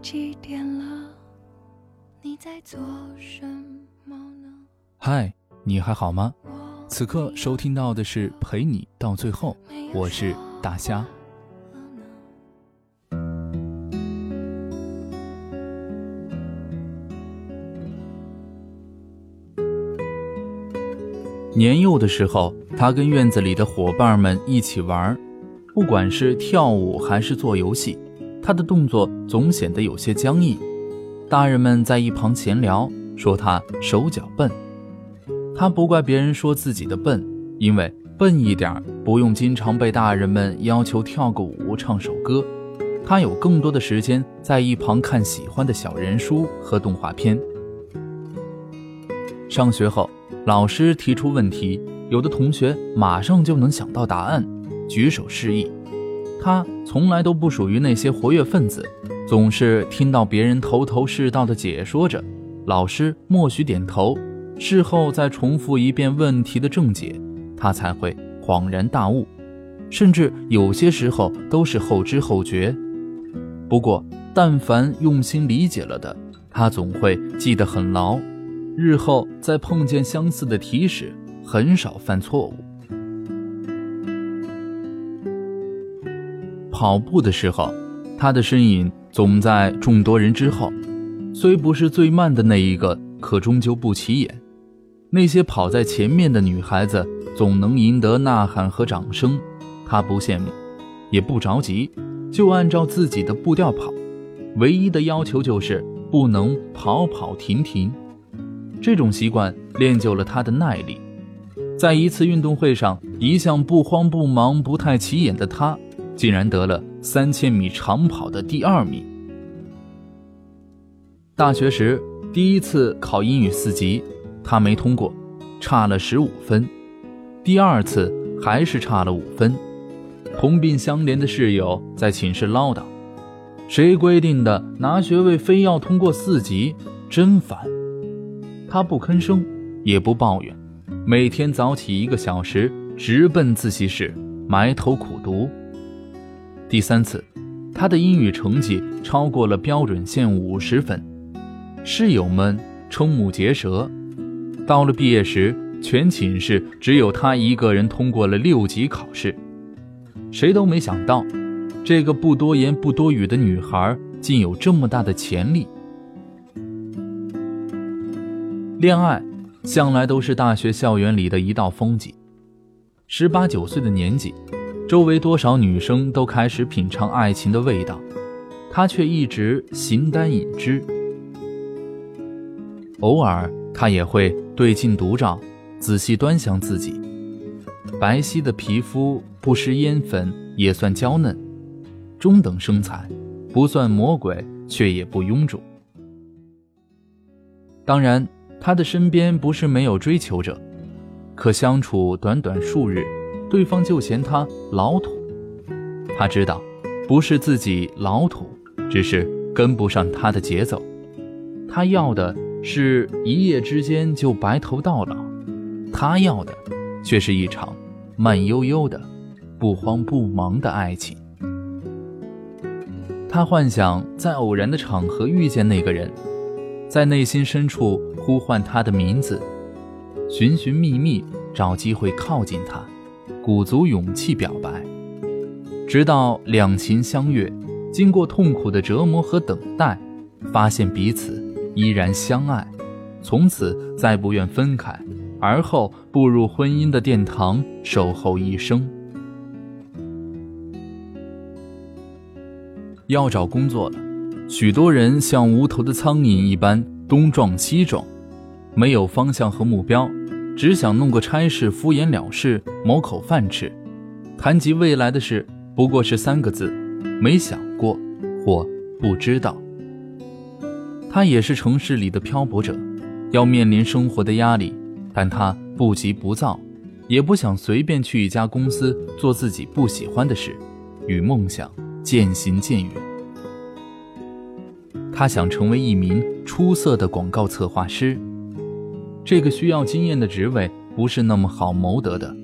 几点了？你在做什么呢？嗨，你还好吗？此刻收听到的是陪你到最后，我是大虾。年幼的时候，他跟院子里的伙伴们一起玩，不管是跳舞还是做游戏，他的动作总显得有些僵硬。大人们在一旁闲聊，说他手脚笨。他不怪别人说自己的笨，因为笨一点不用经常被大人们要求跳个舞、唱首歌，他有更多的时间在一旁看喜欢的小人书和动画片。上学后。老师提出问题，有的同学马上就能想到答案，举手示意。他从来都不属于那些活跃分子，总是听到别人头头是道的解说着，老师默许点头，事后再重复一遍问题的正解，他才会恍然大悟，甚至有些时候都是后知后觉。不过，但凡用心理解了的，他总会记得很牢。日后再碰见相似的题时，很少犯错误。跑步的时候，他的身影总在众多人之后，虽不是最慢的那一个，可终究不起眼。那些跑在前面的女孩子总能赢得呐喊和掌声，他不羡慕，也不着急，就按照自己的步调跑，唯一的要求就是不能跑跑停停。这种习惯练就了他的耐力。在一次运动会上，一向不慌不忙、不太起眼的他，竟然得了三千米长跑的第二名。大学时第一次考英语四级，他没通过，差了十五分。第二次还是差了五分。同病相怜的室友在寝室唠叨：“谁规定的拿学位非要通过四级？真烦！”他不吭声，也不抱怨，每天早起一个小时，直奔自习室，埋头苦读。第三次，他的英语成绩超过了标准线五十分，室友们瞠目结舌。到了毕业时，全寝室只有他一个人通过了六级考试。谁都没想到，这个不多言不多语的女孩，竟有这么大的潜力。恋爱向来都是大学校园里的一道风景。十八九岁的年纪，周围多少女生都开始品尝爱情的味道，他却一直形单影只。偶尔，他也会对镜独照，仔细端详自己。白皙的皮肤不施烟粉也算娇嫩，中等身材，不算魔鬼，却也不臃肿。当然。他的身边不是没有追求者，可相处短短数日，对方就嫌他老土。他知道，不是自己老土，只是跟不上他的节奏。他要的是一夜之间就白头到老，他要的却是一场慢悠悠的、不慌不忙的爱情。他幻想在偶然的场合遇见那个人。在内心深处呼唤他的名字，寻寻觅觅找机会靠近他，鼓足勇气表白，直到两情相悦，经过痛苦的折磨和等待，发现彼此依然相爱，从此再不愿分开，而后步入婚姻的殿堂，守候一生。要找工作了。许多人像无头的苍蝇一般东撞西撞，没有方向和目标，只想弄个差事敷衍了事，谋口饭吃。谈及未来的事，不过是三个字：没想过或不知道。他也是城市里的漂泊者，要面临生活的压力，但他不急不躁，也不想随便去一家公司做自己不喜欢的事，与梦想渐行渐远。他想成为一名出色的广告策划师，这个需要经验的职位不是那么好谋得的。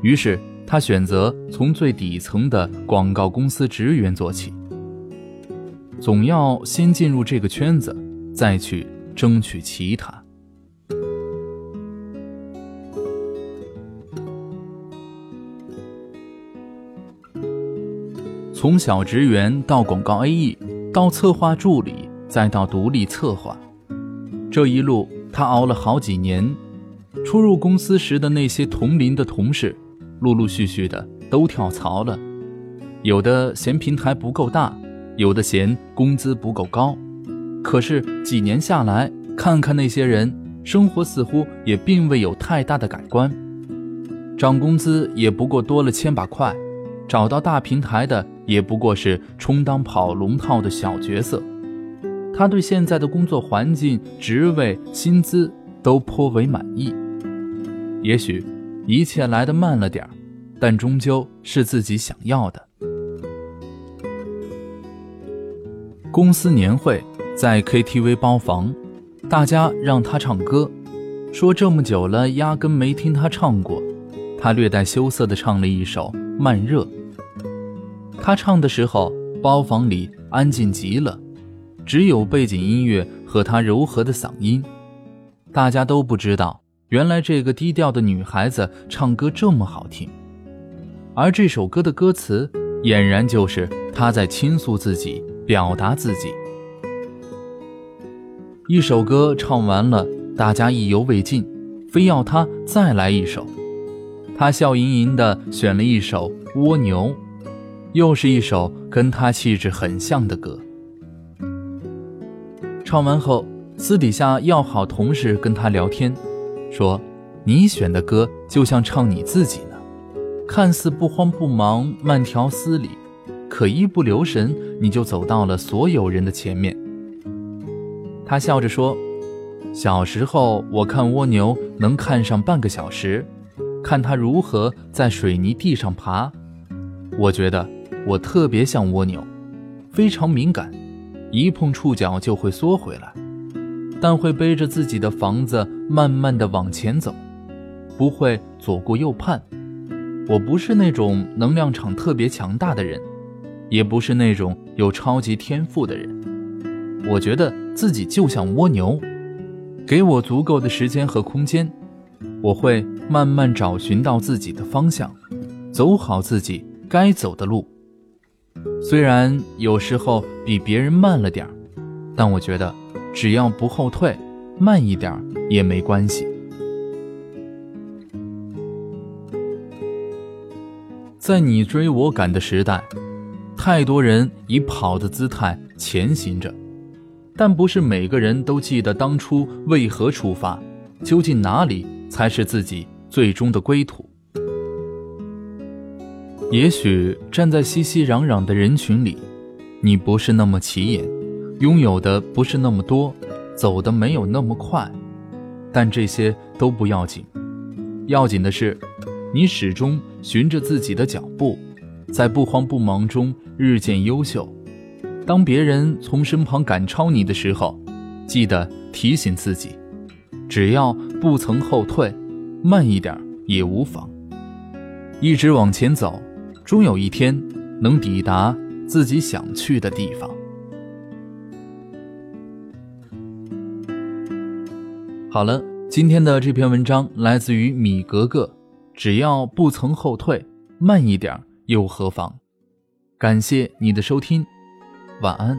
于是他选择从最底层的广告公司职员做起。总要先进入这个圈子，再去争取其他。从小职员到广告 AE，到策划助理，再到独立策划，这一路他熬了好几年。初入公司时的那些同龄的同事，陆陆续续的都跳槽了，有的嫌平台不够大，有的嫌工资不够高。可是几年下来，看看那些人，生活似乎也并未有太大的改观，涨工资也不过多了千把块，找到大平台的。也不过是充当跑龙套的小角色，他对现在的工作环境、职位、薪资都颇为满意。也许一切来得慢了点儿，但终究是自己想要的。公司年会在 KTV 包房，大家让他唱歌，说这么久了压根没听他唱过，他略带羞涩地唱了一首《慢热》。他唱的时候，包房里安静极了，只有背景音乐和他柔和的嗓音。大家都不知道，原来这个低调的女孩子唱歌这么好听。而这首歌的歌词，俨然就是她在倾诉自己，表达自己。一首歌唱完了，大家意犹未尽，非要他再来一首。他笑盈盈地选了一首《蜗牛》。又是一首跟他气质很像的歌。唱完后，私底下要好同事跟他聊天，说：“你选的歌就像唱你自己呢，看似不慌不忙、慢条斯理，可一不留神你就走到了所有人的前面。”他笑着说：“小时候我看蜗牛能看上半个小时，看它如何在水泥地上爬，我觉得。”我特别像蜗牛，非常敏感，一碰触角就会缩回来，但会背着自己的房子慢慢的往前走，不会左顾右盼。我不是那种能量场特别强大的人，也不是那种有超级天赋的人。我觉得自己就像蜗牛，给我足够的时间和空间，我会慢慢找寻到自己的方向，走好自己该走的路。虽然有时候比别人慢了点儿，但我觉得只要不后退，慢一点儿也没关系。在你追我赶的时代，太多人以跑的姿态前行着，但不是每个人都记得当初为何出发，究竟哪里才是自己最终的归途。也许站在熙熙攘攘的人群里，你不是那么起眼，拥有的不是那么多，走的没有那么快，但这些都不要紧，要紧的是，你始终循着自己的脚步，在不慌不忙中日渐优秀。当别人从身旁赶超你的时候，记得提醒自己，只要不曾后退，慢一点也无妨，一直往前走。终有一天能抵达自己想去的地方。好了，今天的这篇文章来自于米格格。只要不曾后退，慢一点又何妨？感谢你的收听，晚安。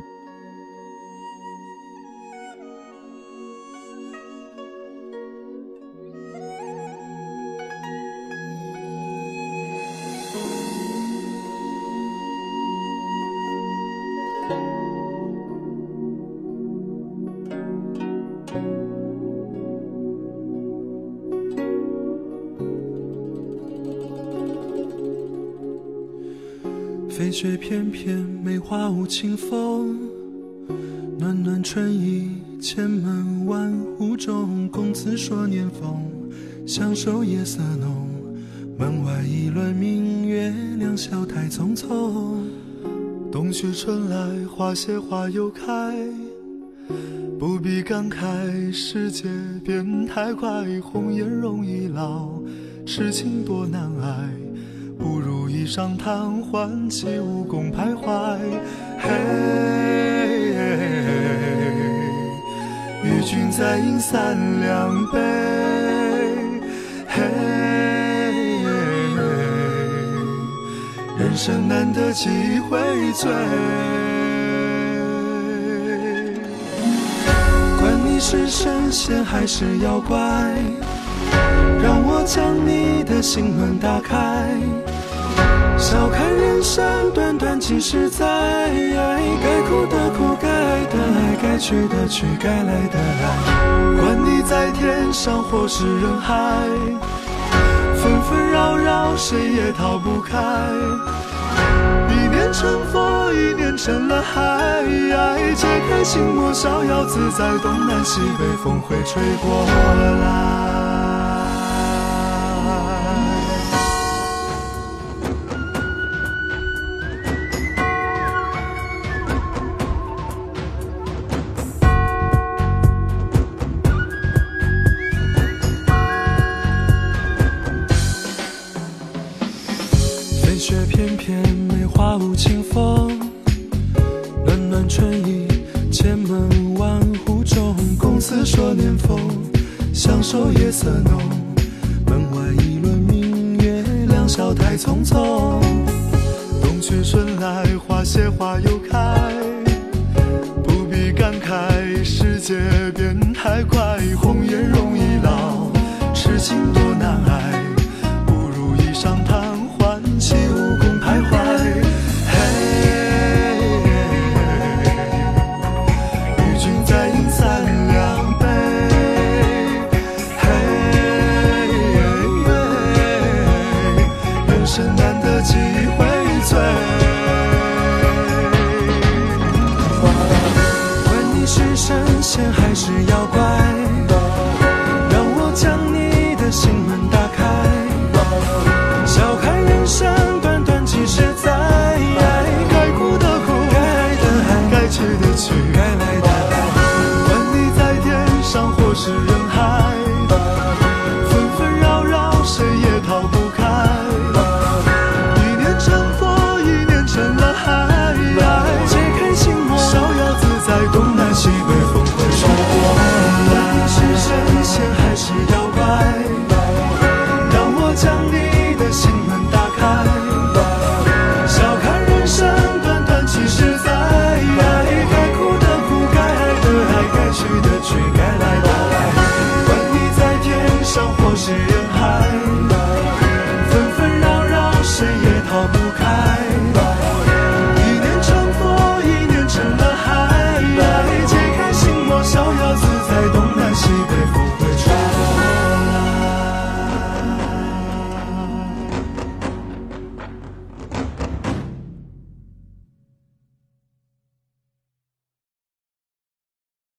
雪翩翩，梅花舞清风。暖暖春意，千门万户中。公子说年丰，相守夜色浓。门外一轮明月，两小太匆匆。冬去春来，花谢花又开。不必感慨，世界变太快。红颜容易老，痴情多难挨。不如一晌贪欢，起舞共徘徊。嘿，与君再饮三两杯。嘿，人生难得几回醉，管你是神仙还是妖怪。将你的心门打开。笑看人生短短几十载，该哭的哭，该爱的爱，该去的去，该来的来。管你在天上或是人海，纷纷扰扰，谁也逃不开。一念成佛，一念成了海。解开心魔，逍遥自在，东南西北风会吹过来。风，暖暖春意，千门万户中。公子说年丰，相守夜色浓。门外一轮明月，两小太匆匆。冬去春来，花谢花又开，不必感慨，世界变太快。红颜容易老，痴情多还是要怪。